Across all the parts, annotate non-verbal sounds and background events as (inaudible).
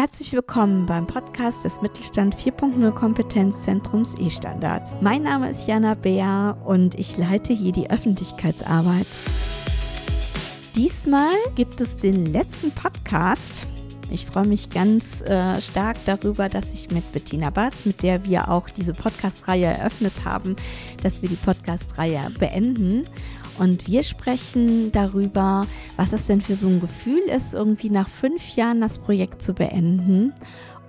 Herzlich willkommen beim Podcast des Mittelstand 4.0 Kompetenzzentrums E-Standards. Mein Name ist Jana Beer und ich leite hier die Öffentlichkeitsarbeit. Diesmal gibt es den letzten Podcast. Ich freue mich ganz äh, stark darüber, dass ich mit Bettina Barth, mit der wir auch diese Podcast-Reihe eröffnet haben, dass wir die Podcast-Reihe beenden. Und wir sprechen darüber, was es denn für so ein Gefühl ist, irgendwie nach fünf Jahren das Projekt zu beenden.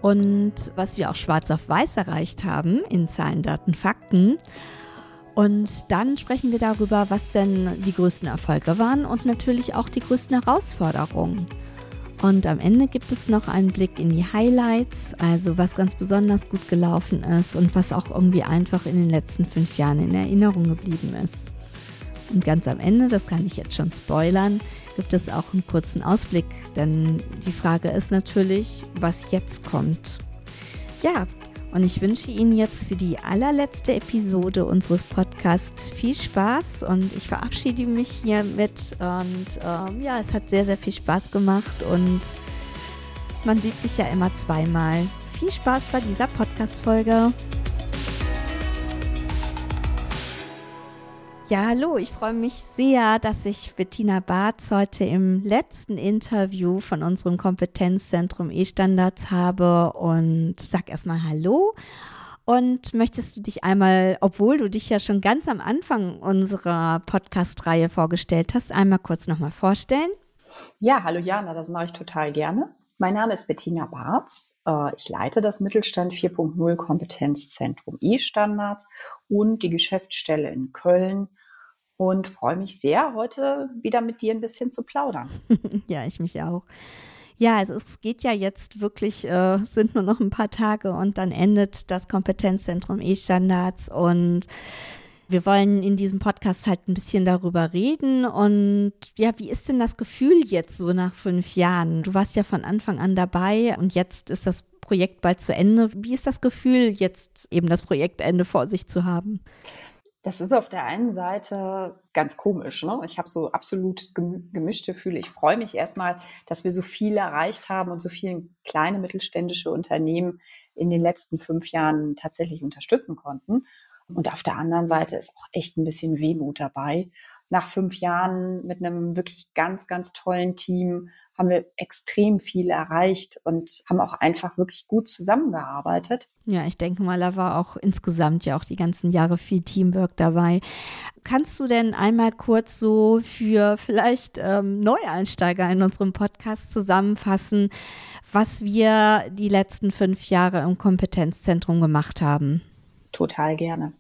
Und was wir auch schwarz auf weiß erreicht haben in Zahlen, Daten, Fakten. Und dann sprechen wir darüber, was denn die größten Erfolge waren und natürlich auch die größten Herausforderungen. Und am Ende gibt es noch einen Blick in die Highlights, also was ganz besonders gut gelaufen ist und was auch irgendwie einfach in den letzten fünf Jahren in Erinnerung geblieben ist. Und ganz am Ende, das kann ich jetzt schon spoilern, gibt es auch einen kurzen Ausblick, denn die Frage ist natürlich, was jetzt kommt. Ja, und ich wünsche Ihnen jetzt für die allerletzte Episode unseres Podcasts viel Spaß und ich verabschiede mich hiermit. Und ähm, ja, es hat sehr, sehr viel Spaß gemacht und man sieht sich ja immer zweimal. Viel Spaß bei dieser Podcast-Folge. Ja, hallo, ich freue mich sehr, dass ich Bettina Barth heute im letzten Interview von unserem Kompetenzzentrum E-Standards habe und sag erstmal Hallo. Und möchtest du dich einmal, obwohl du dich ja schon ganz am Anfang unserer Podcast-Reihe vorgestellt hast, einmal kurz nochmal vorstellen? Ja, hallo Jana, das mache ich total gerne. Mein Name ist Bettina Barz. Äh, ich leite das Mittelstand 4.0 Kompetenzzentrum E-Standards und die Geschäftsstelle in Köln und freue mich sehr, heute wieder mit dir ein bisschen zu plaudern. (laughs) ja, ich mich auch. Ja, also es geht ja jetzt wirklich, äh, sind nur noch ein paar Tage und dann endet das Kompetenzzentrum E-Standards und wir wollen in diesem Podcast halt ein bisschen darüber reden. Und ja, wie ist denn das Gefühl jetzt so nach fünf Jahren? Du warst ja von Anfang an dabei und jetzt ist das Projekt bald zu Ende. Wie ist das Gefühl, jetzt eben das Projektende vor sich zu haben? Das ist auf der einen Seite ganz komisch. Ne? Ich habe so absolut gemischte Gefühle. Ich freue mich erstmal, dass wir so viel erreicht haben und so viele kleine mittelständische Unternehmen in den letzten fünf Jahren tatsächlich unterstützen konnten. Und auf der anderen Seite ist auch echt ein bisschen Wehmut dabei. Nach fünf Jahren mit einem wirklich ganz, ganz tollen Team haben wir extrem viel erreicht und haben auch einfach wirklich gut zusammengearbeitet. Ja, ich denke mal, da war auch insgesamt ja auch die ganzen Jahre viel Teamwork dabei. Kannst du denn einmal kurz so für vielleicht ähm, Neueinsteiger in unserem Podcast zusammenfassen, was wir die letzten fünf Jahre im Kompetenzzentrum gemacht haben? Total gerne.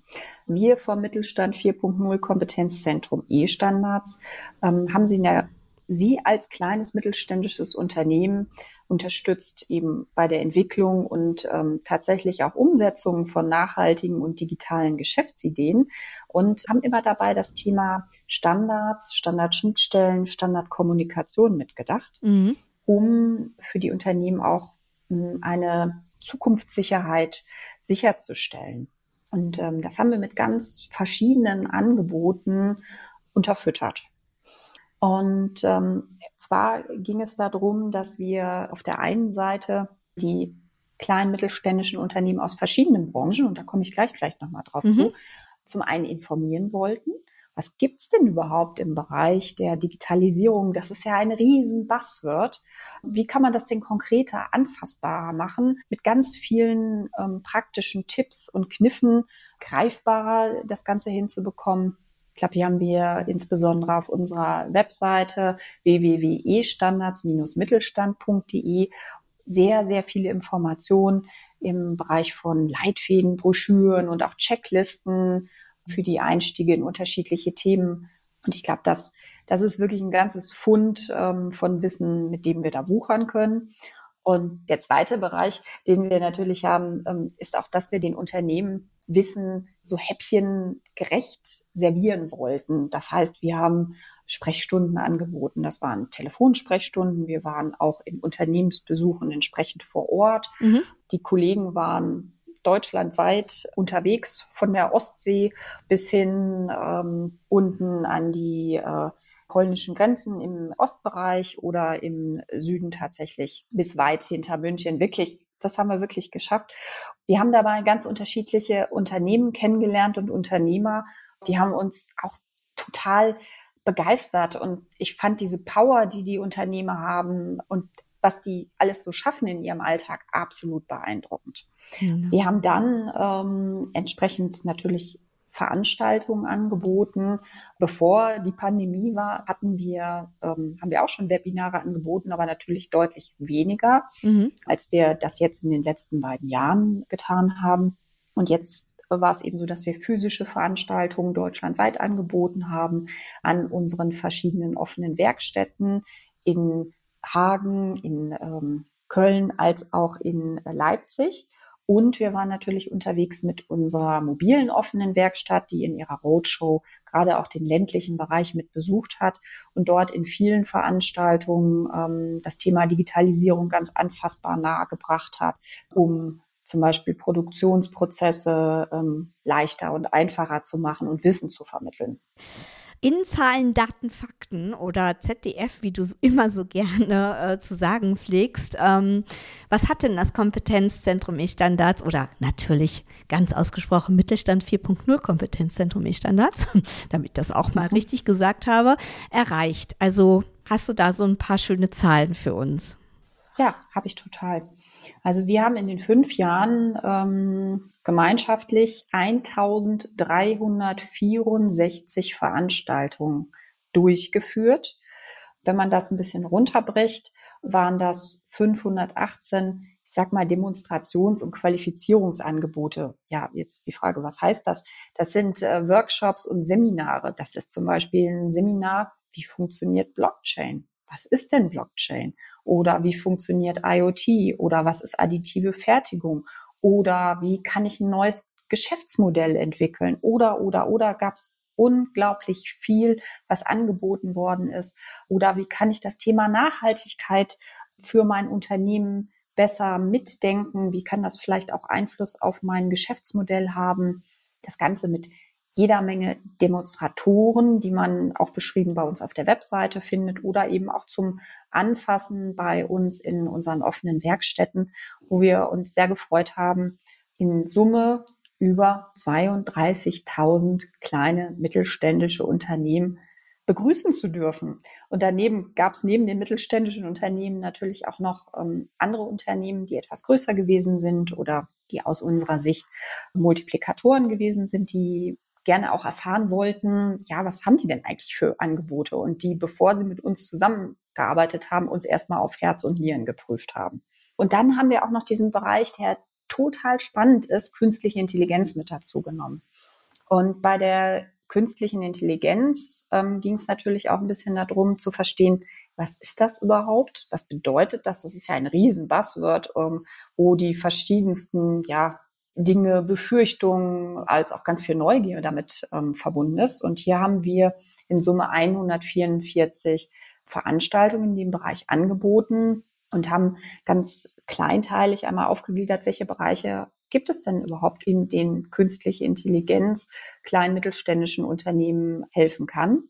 Wir vom Mittelstand 4.0 Kompetenzzentrum E-Standards ähm, haben Sie in der Sie als kleines mittelständisches Unternehmen unterstützt eben bei der Entwicklung und ähm, tatsächlich auch Umsetzung von nachhaltigen und digitalen Geschäftsideen und haben immer dabei das Thema Standards, Standardschnittstellen, Standardkommunikation mitgedacht, mhm. um für die Unternehmen auch hm, eine Zukunftssicherheit sicherzustellen. Und ähm, das haben wir mit ganz verschiedenen Angeboten unterfüttert. Und ähm, zwar ging es darum, dass wir auf der einen Seite die kleinen mittelständischen Unternehmen aus verschiedenen Branchen, und da komme ich gleich gleich nochmal drauf mhm. zu, zum einen informieren wollten. Was gibt's denn überhaupt im Bereich der Digitalisierung? Das ist ja ein riesen Buzzword. Wie kann man das denn konkreter, anfassbarer machen? Mit ganz vielen ähm, praktischen Tipps und Kniffen greifbarer das Ganze hinzubekommen. Ich glaube, hier haben wir insbesondere auf unserer Webseite www.standards-mittelstand.de sehr, sehr viele Informationen im Bereich von Leitfäden, Broschüren und auch Checklisten für die Einstiege in unterschiedliche Themen. Und ich glaube, das, das ist wirklich ein ganzes Fund ähm, von Wissen, mit dem wir da wuchern können. Und der zweite Bereich, den wir natürlich haben, ähm, ist auch, dass wir den Unternehmen Wissen so häppchengerecht servieren wollten. Das heißt, wir haben Sprechstunden angeboten. Das waren Telefonsprechstunden. Wir waren auch in Unternehmensbesuchen entsprechend vor Ort. Mhm. Die Kollegen waren deutschlandweit unterwegs, von der Ostsee bis hin ähm, unten an die äh, polnischen Grenzen im Ostbereich oder im Süden tatsächlich bis weit hinter München. Wirklich, das haben wir wirklich geschafft. Wir haben dabei ganz unterschiedliche Unternehmen kennengelernt und Unternehmer. Die haben uns auch total begeistert und ich fand diese Power, die die Unternehmer haben und was die alles so schaffen in ihrem Alltag, absolut beeindruckend. Mhm. Wir haben dann ähm, entsprechend natürlich Veranstaltungen angeboten. Bevor die Pandemie war, hatten wir, ähm, haben wir auch schon Webinare angeboten, aber natürlich deutlich weniger, mhm. als wir das jetzt in den letzten beiden Jahren getan haben. Und jetzt war es eben so, dass wir physische Veranstaltungen deutschlandweit angeboten haben an unseren verschiedenen offenen Werkstätten in Hagen, in ähm, Köln als auch in Leipzig. Und wir waren natürlich unterwegs mit unserer mobilen offenen Werkstatt, die in ihrer Roadshow gerade auch den ländlichen Bereich mit besucht hat und dort in vielen Veranstaltungen ähm, das Thema Digitalisierung ganz anfassbar nahegebracht hat, um zum Beispiel Produktionsprozesse ähm, leichter und einfacher zu machen und Wissen zu vermitteln in Zahlen, Daten, Fakten oder ZDF, wie du immer so gerne äh, zu sagen pflegst. Ähm, was hat denn das Kompetenzzentrum E-Standards oder natürlich ganz ausgesprochen Mittelstand 4.0 Kompetenzzentrum E-Standards, (laughs) damit ich das auch mal mhm. richtig gesagt habe, erreicht? Also hast du da so ein paar schöne Zahlen für uns? Ja, habe ich total. Also wir haben in den fünf Jahren ähm, gemeinschaftlich 1364 Veranstaltungen durchgeführt. Wenn man das ein bisschen runterbricht, waren das 518, ich sag mal, Demonstrations- und Qualifizierungsangebote. Ja, jetzt die Frage, was heißt das? Das sind äh, Workshops und Seminare. Das ist zum Beispiel ein Seminar, wie funktioniert Blockchain? Was ist denn Blockchain? Oder wie funktioniert IoT? Oder was ist additive Fertigung? Oder wie kann ich ein neues Geschäftsmodell entwickeln? Oder, oder, oder gab es unglaublich viel, was angeboten worden ist? Oder wie kann ich das Thema Nachhaltigkeit für mein Unternehmen besser mitdenken? Wie kann das vielleicht auch Einfluss auf mein Geschäftsmodell haben? Das Ganze mit jeder Menge Demonstratoren, die man auch beschrieben bei uns auf der Webseite findet oder eben auch zum Anfassen bei uns in unseren offenen Werkstätten, wo wir uns sehr gefreut haben, in Summe über 32.000 kleine mittelständische Unternehmen begrüßen zu dürfen. Und daneben gab es neben den mittelständischen Unternehmen natürlich auch noch ähm, andere Unternehmen, die etwas größer gewesen sind oder die aus unserer Sicht Multiplikatoren gewesen sind, die gerne auch erfahren wollten, ja, was haben die denn eigentlich für Angebote? Und die, bevor sie mit uns zusammengearbeitet haben, uns erstmal auf Herz und Nieren geprüft haben. Und dann haben wir auch noch diesen Bereich, der total spannend ist, künstliche Intelligenz mit dazu genommen. Und bei der künstlichen Intelligenz ähm, ging es natürlich auch ein bisschen darum zu verstehen, was ist das überhaupt? Was bedeutet das? Das ist ja ein riesen Buzzword, ähm, wo die verschiedensten ja, Dinge, Befürchtungen, als auch ganz viel Neugier damit ähm, verbunden ist. Und hier haben wir in Summe 144 Veranstaltungen in dem Bereich angeboten und haben ganz kleinteilig einmal aufgegliedert, welche Bereiche gibt es denn überhaupt, in denen künstliche Intelligenz kleinen mittelständischen Unternehmen helfen kann.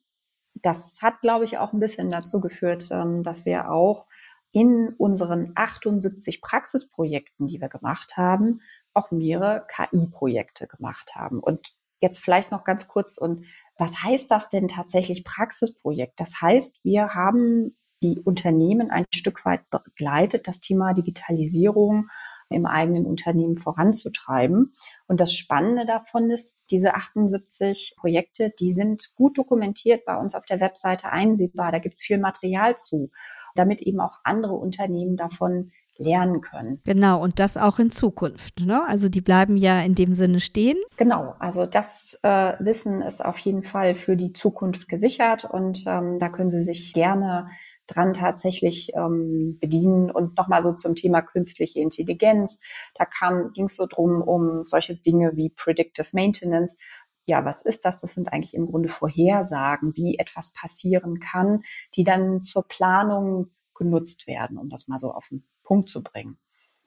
Das hat, glaube ich, auch ein bisschen dazu geführt, ähm, dass wir auch in unseren 78 Praxisprojekten, die wir gemacht haben, auch mehrere KI-Projekte gemacht haben. Und jetzt vielleicht noch ganz kurz und was heißt das denn tatsächlich Praxisprojekt? Das heißt, wir haben die Unternehmen ein Stück weit begleitet, das Thema Digitalisierung im eigenen Unternehmen voranzutreiben. Und das Spannende davon ist, diese 78 Projekte, die sind gut dokumentiert bei uns auf der Webseite einsehbar. Da gibt es viel Material zu, damit eben auch andere Unternehmen davon lernen können. Genau, und das auch in Zukunft. Ne? Also die bleiben ja in dem Sinne stehen. Genau, also das äh, Wissen ist auf jeden Fall für die Zukunft gesichert und ähm, da können Sie sich gerne dran tatsächlich ähm, bedienen. Und nochmal so zum Thema künstliche Intelligenz. Da ging es so drum um solche Dinge wie Predictive Maintenance. Ja, was ist das? Das sind eigentlich im Grunde Vorhersagen, wie etwas passieren kann, die dann zur Planung genutzt werden, um das mal so auf den Punkt zu bringen.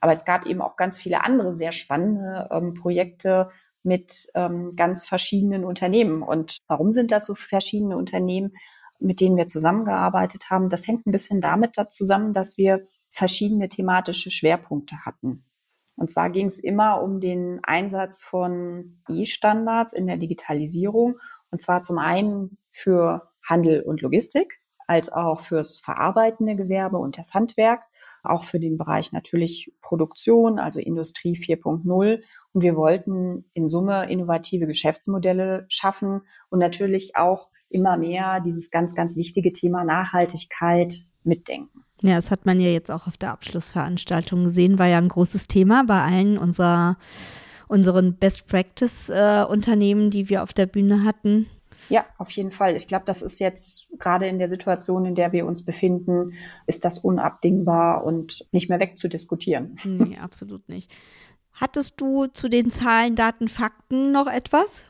Aber es gab eben auch ganz viele andere sehr spannende ähm, Projekte mit ähm, ganz verschiedenen Unternehmen. Und warum sind das so verschiedene Unternehmen? mit denen wir zusammengearbeitet haben, das hängt ein bisschen damit zusammen, dass wir verschiedene thematische Schwerpunkte hatten. Und zwar ging es immer um den Einsatz von E-Standards in der Digitalisierung. Und zwar zum einen für Handel und Logistik, als auch fürs verarbeitende Gewerbe und das Handwerk, auch für den Bereich natürlich Produktion, also Industrie 4.0. Und wir wollten in Summe innovative Geschäftsmodelle schaffen und natürlich auch immer mehr dieses ganz, ganz wichtige Thema Nachhaltigkeit mitdenken. Ja, das hat man ja jetzt auch auf der Abschlussveranstaltung gesehen, war ja ein großes Thema bei allen unserer, unseren Best Practice äh, Unternehmen, die wir auf der Bühne hatten. Ja, auf jeden Fall. Ich glaube, das ist jetzt gerade in der Situation, in der wir uns befinden, ist das unabdingbar und nicht mehr wegzudiskutieren. (laughs) Nee, absolut nicht. Hattest du zu den Zahlen, Daten, Fakten noch etwas?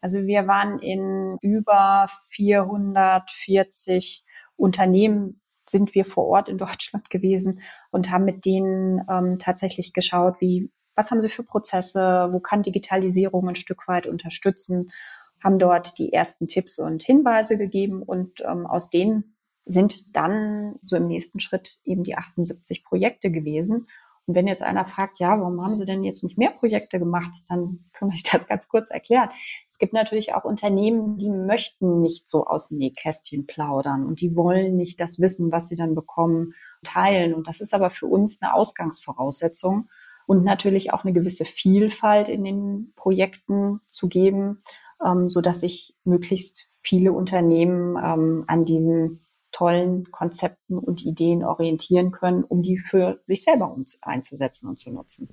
Also wir waren in über 440 Unternehmen sind wir vor Ort in Deutschland gewesen und haben mit denen ähm, tatsächlich geschaut, wie, was haben sie für Prozesse, wo kann Digitalisierung ein Stück weit unterstützen, haben dort die ersten Tipps und Hinweise gegeben und ähm, aus denen sind dann so im nächsten Schritt eben die 78 Projekte gewesen. Und wenn jetzt einer fragt, ja, warum haben Sie denn jetzt nicht mehr Projekte gemacht, dann können wir das ganz kurz erklären. Es gibt natürlich auch Unternehmen, die möchten nicht so aus dem Nähkästchen plaudern und die wollen nicht das Wissen, was sie dann bekommen, teilen. Und das ist aber für uns eine Ausgangsvoraussetzung und natürlich auch eine gewisse Vielfalt in den Projekten zu geben, ähm, so dass sich möglichst viele Unternehmen ähm, an diesen tollen Konzepten und Ideen orientieren können, um die für sich selber einzusetzen und zu nutzen.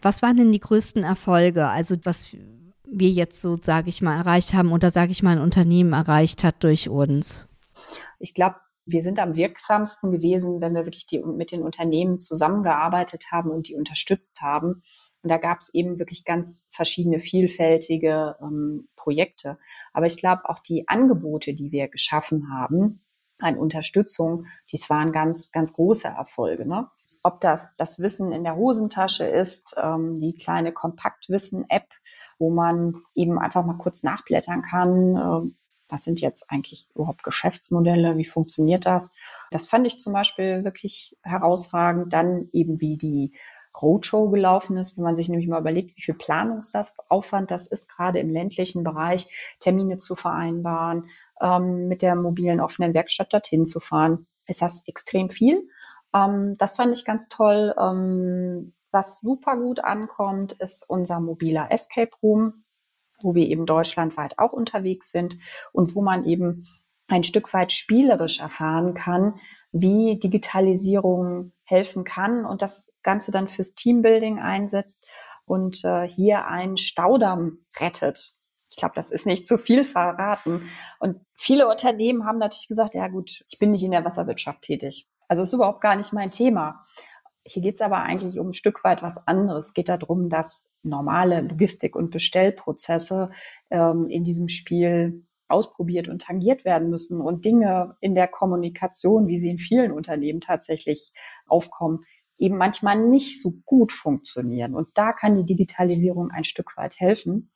Was waren denn die größten Erfolge? Also was wir jetzt so, sage ich mal, erreicht haben oder sage ich mal, ein Unternehmen erreicht hat durch uns? Ich glaube, wir sind am wirksamsten gewesen, wenn wir wirklich die, mit den Unternehmen zusammengearbeitet haben und die unterstützt haben. Und da gab es eben wirklich ganz verschiedene, vielfältige ähm, Projekte. Aber ich glaube, auch die Angebote, die wir geschaffen haben, an Unterstützung, dies waren ganz, ganz große Erfolge. Ne? Ob das das Wissen in der Hosentasche ist, ähm, die kleine Kompaktwissen-App, wo man eben einfach mal kurz nachblättern kann. Äh, was sind jetzt eigentlich überhaupt Geschäftsmodelle? Wie funktioniert das? Das fand ich zum Beispiel wirklich herausragend. Dann eben wie die Roadshow gelaufen ist, wenn man sich nämlich mal überlegt, wie viel Planungsaufwand das ist, gerade im ländlichen Bereich, Termine zu vereinbaren, ähm, mit der mobilen offenen Werkstatt dorthin zu fahren, ist das extrem viel. Ähm, das fand ich ganz toll. Ähm, was super gut ankommt, ist unser mobiler Escape Room, wo wir eben deutschlandweit auch unterwegs sind und wo man eben ein Stück weit spielerisch erfahren kann, wie Digitalisierung helfen kann und das Ganze dann fürs Teambuilding einsetzt und äh, hier einen Staudamm rettet. Ich glaube, das ist nicht zu viel verraten. Und viele Unternehmen haben natürlich gesagt, ja gut, ich bin nicht in der Wasserwirtschaft tätig. Also ist überhaupt gar nicht mein Thema. Hier geht es aber eigentlich um ein Stück weit was anderes. Es geht darum, dass normale Logistik- und Bestellprozesse ähm, in diesem Spiel ausprobiert und tangiert werden müssen und Dinge in der Kommunikation, wie sie in vielen Unternehmen tatsächlich aufkommen, eben manchmal nicht so gut funktionieren. Und da kann die Digitalisierung ein Stück weit helfen.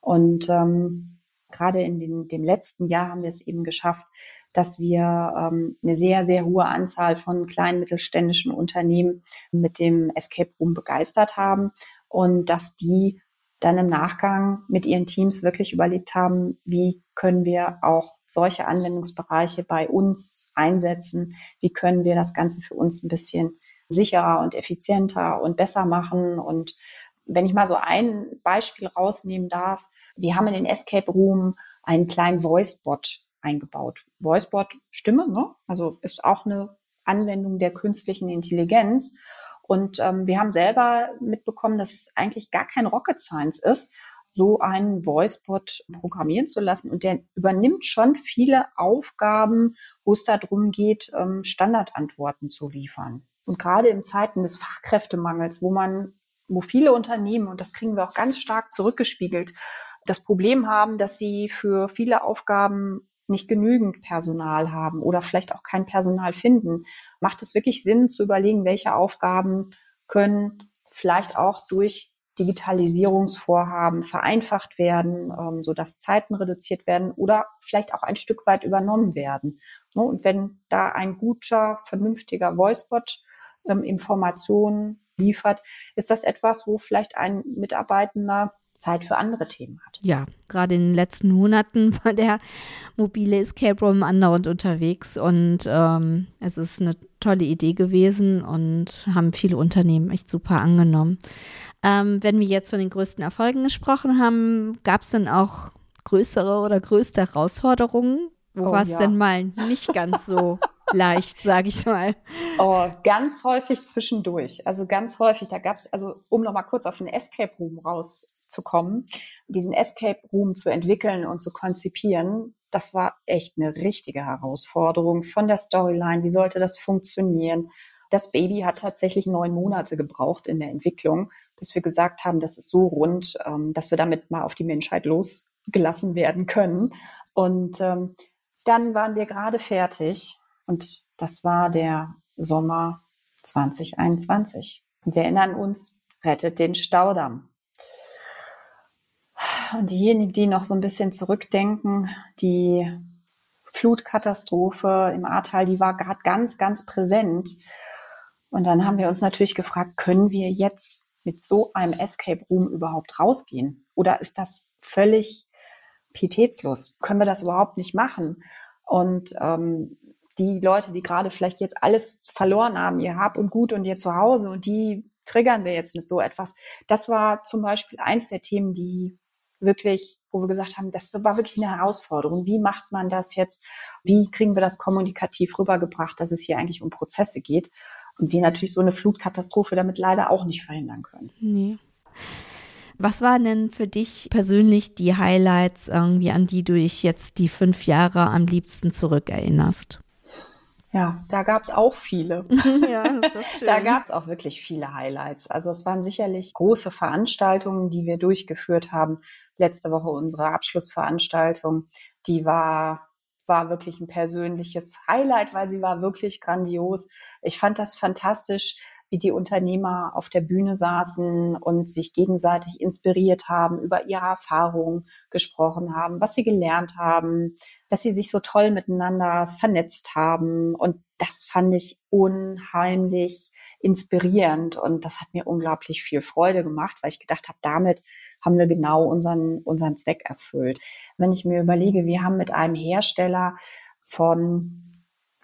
Und ähm, gerade in den, dem letzten Jahr haben wir es eben geschafft, dass wir ähm, eine sehr, sehr hohe Anzahl von kleinen mittelständischen Unternehmen mit dem Escape Room begeistert haben und dass die dann im Nachgang mit ihren Teams wirklich überlegt haben, wie können wir auch solche Anwendungsbereiche bei uns einsetzen, wie können wir das Ganze für uns ein bisschen sicherer und effizienter und besser machen. Und wenn ich mal so ein Beispiel rausnehmen darf, wir haben in den Escape Room einen kleinen Voicebot eingebaut. Voicebot Stimme, ne? also ist auch eine Anwendung der künstlichen Intelligenz. Und ähm, wir haben selber mitbekommen, dass es eigentlich gar kein Rocket Science ist, so einen Voicebot programmieren zu lassen. Und der übernimmt schon viele Aufgaben, wo es darum geht, ähm, Standardantworten zu liefern. Und gerade in Zeiten des Fachkräftemangels, wo man, wo viele Unternehmen, und das kriegen wir auch ganz stark zurückgespiegelt, das Problem haben, dass sie für viele Aufgaben nicht genügend Personal haben oder vielleicht auch kein Personal finden, macht es wirklich Sinn zu überlegen, welche Aufgaben können vielleicht auch durch Digitalisierungsvorhaben vereinfacht werden, ähm, sodass Zeiten reduziert werden oder vielleicht auch ein Stück weit übernommen werden. Ne? Und wenn da ein guter, vernünftiger Voicebot ähm, Informationen liefert, ist das etwas, wo vielleicht ein Mitarbeitender Zeit für andere Themen hat. Ja, gerade in den letzten Monaten (laughs) war der mobile Escape Room andauernd unterwegs und ähm, es ist eine tolle Idee gewesen und haben viele Unternehmen echt super angenommen. Ähm, wenn wir jetzt von den größten Erfolgen gesprochen haben, gab es denn auch größere oder größte Herausforderungen? Wo oh, war es ja. denn mal nicht ganz so (laughs) leicht, sage ich mal? Oh, ganz häufig zwischendurch. Also ganz häufig. Da gab es, also um nochmal kurz auf den Escape Room rauszukommen, diesen Escape Room zu entwickeln und zu konzipieren, das war echt eine richtige Herausforderung von der Storyline. Wie sollte das funktionieren? Das Baby hat tatsächlich neun Monate gebraucht in der Entwicklung, bis wir gesagt haben, das ist so rund, ähm, dass wir damit mal auf die Menschheit losgelassen werden können. Und ähm, dann waren wir gerade fertig und das war der Sommer 2021. Und wir erinnern uns, rettet den Staudamm. Und diejenigen, die noch so ein bisschen zurückdenken, die Flutkatastrophe im Ahrtal, die war gerade ganz, ganz präsent. Und dann haben wir uns natürlich gefragt, können wir jetzt mit so einem Escape Room überhaupt rausgehen? Oder ist das völlig pietätslos. Können wir das überhaupt nicht machen? Und ähm, die Leute, die gerade vielleicht jetzt alles verloren haben, ihr Hab und Gut und ihr Zuhause und die triggern wir jetzt mit so etwas. Das war zum Beispiel eins der Themen, die wirklich, wo wir gesagt haben, das war wirklich eine Herausforderung. Wie macht man das jetzt? Wie kriegen wir das kommunikativ rübergebracht, dass es hier eigentlich um Prozesse geht? Und wir natürlich so eine Flutkatastrophe damit leider auch nicht verhindern können. Nee. Was waren denn für dich persönlich die Highlights irgendwie, an die du dich jetzt die fünf Jahre am liebsten zurückerinnerst? Ja, da gab es auch viele. (laughs) ja, ist das (laughs) schön. da gab es auch wirklich viele Highlights. Also es waren sicherlich große Veranstaltungen, die wir durchgeführt haben. Letzte Woche unsere Abschlussveranstaltung, die war war wirklich ein persönliches Highlight, weil sie war wirklich grandios. Ich fand das fantastisch, wie die Unternehmer auf der Bühne saßen und sich gegenseitig inspiriert haben, über ihre Erfahrungen gesprochen haben, was sie gelernt haben, dass sie sich so toll miteinander vernetzt haben. Und das fand ich unheimlich inspirierend und das hat mir unglaublich viel Freude gemacht, weil ich gedacht habe, damit haben wir genau unseren, unseren Zweck erfüllt. Wenn ich mir überlege, wir haben mit einem Hersteller von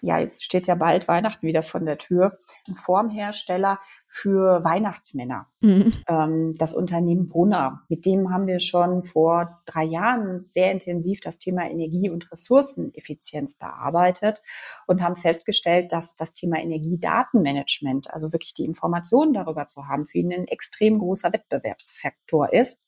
ja, jetzt steht ja bald Weihnachten wieder von der Tür, ein Formhersteller für Weihnachtsmänner. Mhm. Ähm, das Unternehmen Brunner. Mit dem haben wir schon vor drei Jahren sehr intensiv das Thema Energie- und Ressourceneffizienz bearbeitet und haben festgestellt, dass das Thema Energiedatenmanagement, also wirklich die Informationen darüber zu haben, für ihn ein extrem großer Wettbewerbsfaktor ist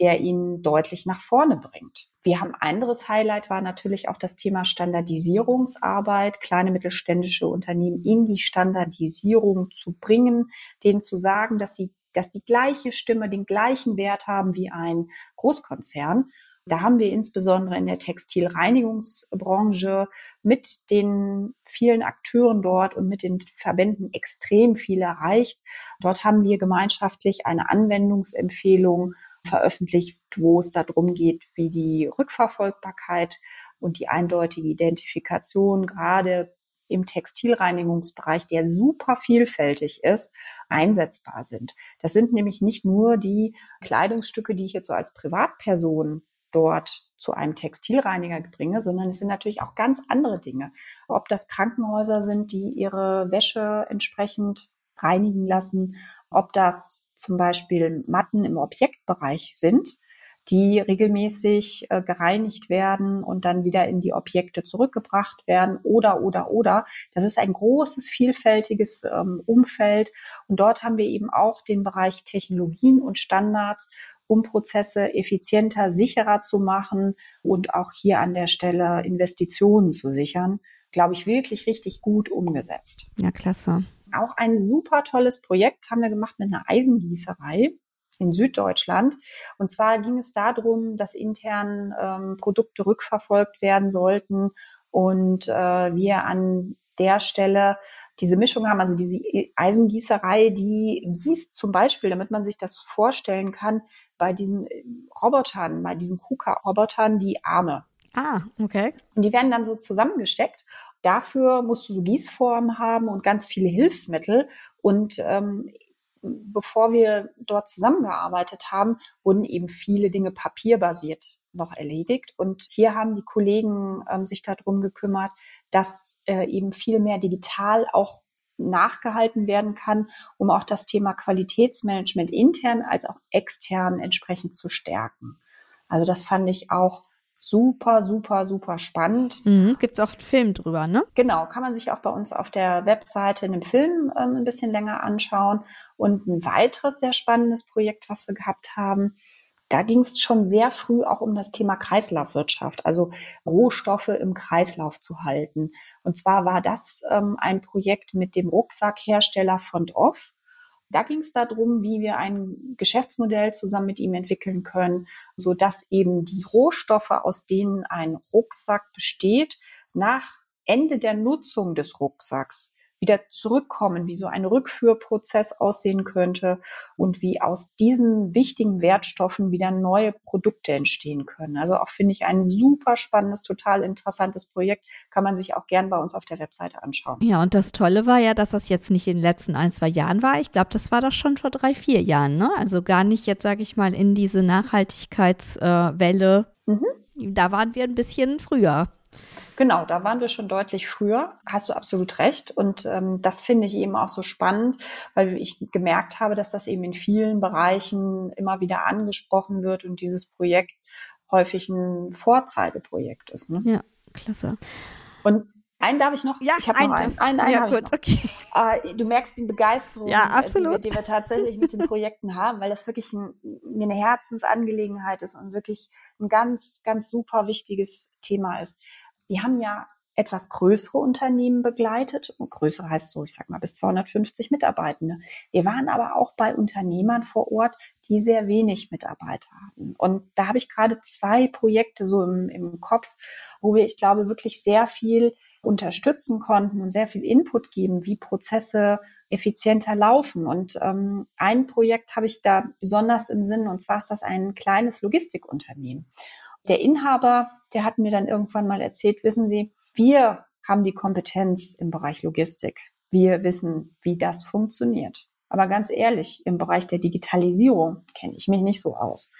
der ihn deutlich nach vorne bringt. Wir haben ein anderes Highlight war natürlich auch das Thema Standardisierungsarbeit, kleine mittelständische Unternehmen in die Standardisierung zu bringen, denen zu sagen, dass sie dass die gleiche Stimme den gleichen Wert haben wie ein Großkonzern. Da haben wir insbesondere in der Textilreinigungsbranche mit den vielen Akteuren dort und mit den Verbänden extrem viel erreicht. Dort haben wir gemeinschaftlich eine Anwendungsempfehlung veröffentlicht, wo es darum geht, wie die Rückverfolgbarkeit und die eindeutige Identifikation gerade im Textilreinigungsbereich, der super vielfältig ist, einsetzbar sind. Das sind nämlich nicht nur die Kleidungsstücke, die ich jetzt so als Privatperson dort zu einem Textilreiniger bringe, sondern es sind natürlich auch ganz andere Dinge. Ob das Krankenhäuser sind, die ihre Wäsche entsprechend reinigen lassen, ob das zum Beispiel Matten im Objektbereich sind, die regelmäßig äh, gereinigt werden und dann wieder in die Objekte zurückgebracht werden oder, oder, oder. Das ist ein großes, vielfältiges ähm, Umfeld. Und dort haben wir eben auch den Bereich Technologien und Standards, um Prozesse effizienter, sicherer zu machen und auch hier an der Stelle Investitionen zu sichern. Glaube ich, wirklich richtig gut umgesetzt. Ja, klasse. Auch ein super tolles Projekt haben wir gemacht mit einer Eisengießerei in Süddeutschland. Und zwar ging es darum, dass intern ähm, Produkte rückverfolgt werden sollten und äh, wir an der Stelle diese Mischung haben, also diese Eisengießerei, die gießt zum Beispiel, damit man sich das vorstellen kann, bei diesen äh, Robotern, bei diesen KUKA-Robotern die Arme. Ah, okay. Und die werden dann so zusammengesteckt. Dafür musst du so Gießformen haben und ganz viele Hilfsmittel. Und ähm, bevor wir dort zusammengearbeitet haben, wurden eben viele Dinge papierbasiert noch erledigt. Und hier haben die Kollegen ähm, sich darum gekümmert, dass äh, eben viel mehr digital auch nachgehalten werden kann, um auch das Thema Qualitätsmanagement intern als auch extern entsprechend zu stärken. Also das fand ich auch super, super, super spannend. Mhm, Gibt es auch einen Film drüber, ne? Genau, kann man sich auch bei uns auf der Webseite in dem Film ähm, ein bisschen länger anschauen. Und ein weiteres sehr spannendes Projekt, was wir gehabt haben, da ging es schon sehr früh auch um das Thema Kreislaufwirtschaft, also Rohstoffe im Kreislauf zu halten. Und zwar war das ähm, ein Projekt mit dem Rucksackhersteller Font Off. Da ging es darum, wie wir ein Geschäftsmodell zusammen mit ihm entwickeln können, so dass eben die Rohstoffe, aus denen ein Rucksack besteht, nach Ende der Nutzung des Rucksacks wieder zurückkommen, wie so ein Rückführprozess aussehen könnte und wie aus diesen wichtigen Wertstoffen wieder neue Produkte entstehen können. Also auch finde ich ein super spannendes, total interessantes Projekt. Kann man sich auch gern bei uns auf der Webseite anschauen. Ja, und das Tolle war ja, dass das jetzt nicht in den letzten ein, zwei Jahren war. Ich glaube, das war doch schon vor drei, vier Jahren, ne? Also gar nicht jetzt, sage ich mal, in diese Nachhaltigkeitswelle. Äh, mhm. Da waren wir ein bisschen früher. Genau, da waren wir schon deutlich früher. Hast du absolut recht. Und ähm, das finde ich eben auch so spannend, weil ich gemerkt habe, dass das eben in vielen Bereichen immer wieder angesprochen wird und dieses Projekt häufig ein Vorzeigeprojekt ist. Ne? Ja, klasse. Und einen darf ich noch? Ja, ich habe noch einen. einen, einen ja, gut, okay. Äh, du merkst die Begeisterung, ja, absolut. Die, wir, die wir tatsächlich mit den Projekten haben, weil das wirklich ein, eine Herzensangelegenheit ist und wirklich ein ganz, ganz super wichtiges Thema ist. Wir haben ja etwas größere Unternehmen begleitet. Und größere heißt so, ich sag mal, bis 250 Mitarbeitende. Wir waren aber auch bei Unternehmern vor Ort, die sehr wenig Mitarbeiter hatten. Und da habe ich gerade zwei Projekte so im, im Kopf, wo wir, ich glaube, wirklich sehr viel unterstützen konnten und sehr viel Input geben, wie Prozesse effizienter laufen. Und ähm, ein Projekt habe ich da besonders im Sinn, und zwar ist das ein kleines Logistikunternehmen. Der Inhaber, der hat mir dann irgendwann mal erzählt, wissen Sie, wir haben die Kompetenz im Bereich Logistik. Wir wissen, wie das funktioniert. Aber ganz ehrlich, im Bereich der Digitalisierung kenne ich mich nicht so aus.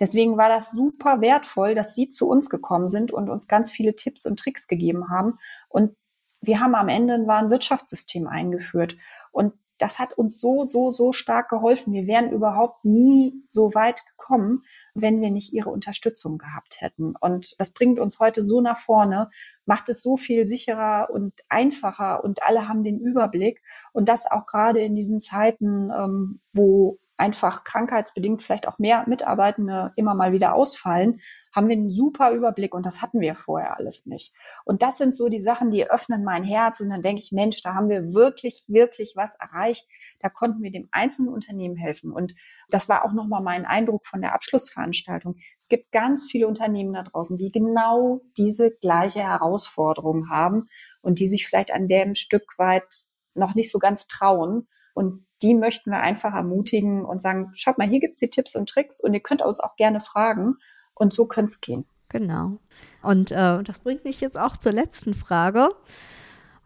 Deswegen war das super wertvoll, dass Sie zu uns gekommen sind und uns ganz viele Tipps und Tricks gegeben haben. Und wir haben am Ende ein Warenwirtschaftssystem eingeführt. Und das hat uns so, so, so stark geholfen. Wir wären überhaupt nie so weit gekommen, wenn wir nicht ihre Unterstützung gehabt hätten. Und das bringt uns heute so nach vorne, macht es so viel sicherer und einfacher und alle haben den Überblick. Und das auch gerade in diesen Zeiten, ähm, wo einfach krankheitsbedingt vielleicht auch mehr Mitarbeitende immer mal wieder ausfallen, haben wir einen super Überblick und das hatten wir vorher alles nicht. Und das sind so die Sachen, die öffnen mein Herz und dann denke ich, Mensch, da haben wir wirklich, wirklich was erreicht. Da konnten wir dem einzelnen Unternehmen helfen. Und das war auch nochmal mein Eindruck von der Abschlussveranstaltung. Es gibt ganz viele Unternehmen da draußen, die genau diese gleiche Herausforderung haben und die sich vielleicht an dem Stück weit noch nicht so ganz trauen. Und die möchten wir einfach ermutigen und sagen, schaut mal, hier gibt's die Tipps und Tricks und ihr könnt uns auch gerne fragen. Und so könnte es gehen. Genau. Und äh, das bringt mich jetzt auch zur letzten Frage.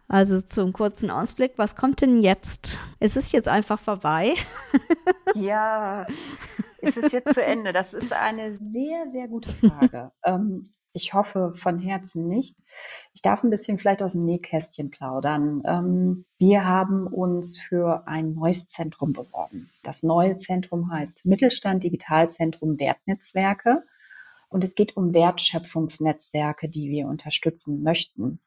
Also zum kurzen Ausblick, was kommt denn jetzt? Ist es jetzt einfach vorbei? (laughs) ja, ist es jetzt zu Ende? Das ist eine sehr, sehr gute Frage. (laughs) ähm, ich hoffe von Herzen nicht. Ich darf ein bisschen vielleicht aus dem Nähkästchen plaudern. Ähm, wir haben uns für ein neues Zentrum beworben. Das neue Zentrum heißt Mittelstand Digitalzentrum Wertnetzwerke. Und es geht um Wertschöpfungsnetzwerke, die wir unterstützen möchten.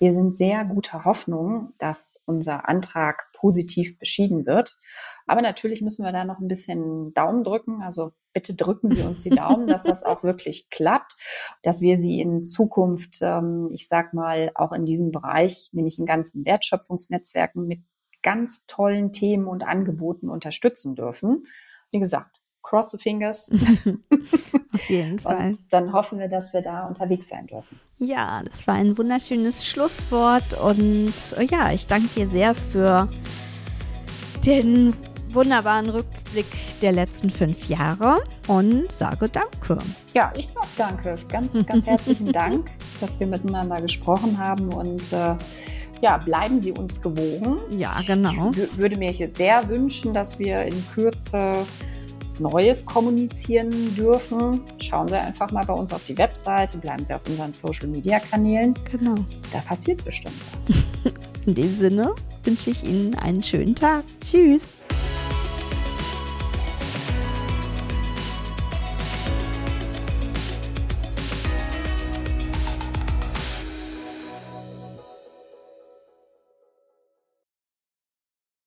Wir sind sehr guter Hoffnung, dass unser Antrag positiv beschieden wird. Aber natürlich müssen wir da noch ein bisschen Daumen drücken. Also bitte drücken Sie uns die Daumen, dass das auch wirklich (laughs) klappt, dass wir Sie in Zukunft, ähm, ich sag mal, auch in diesem Bereich, nämlich in ganzen Wertschöpfungsnetzwerken mit ganz tollen Themen und Angeboten unterstützen dürfen. Wie gesagt, cross the fingers. (laughs) Auf jeden Fall. Und dann hoffen wir, dass wir da unterwegs sein dürfen. Ja, das war ein wunderschönes Schlusswort und oh ja, ich danke dir sehr für den wunderbaren Rückblick der letzten fünf Jahre und sage Danke. Ja, ich sage Danke. Ganz, ganz herzlichen (laughs) Dank, dass wir miteinander gesprochen haben und äh, ja, bleiben Sie uns gewogen. Ja, genau. Ich würde mir jetzt sehr wünschen, dass wir in Kürze Neues kommunizieren dürfen. Schauen Sie einfach mal bei uns auf die Webseite, bleiben Sie auf unseren Social-Media-Kanälen. Genau. Da passiert bestimmt was. (laughs) In dem Sinne wünsche ich Ihnen einen schönen Tag. Tschüss.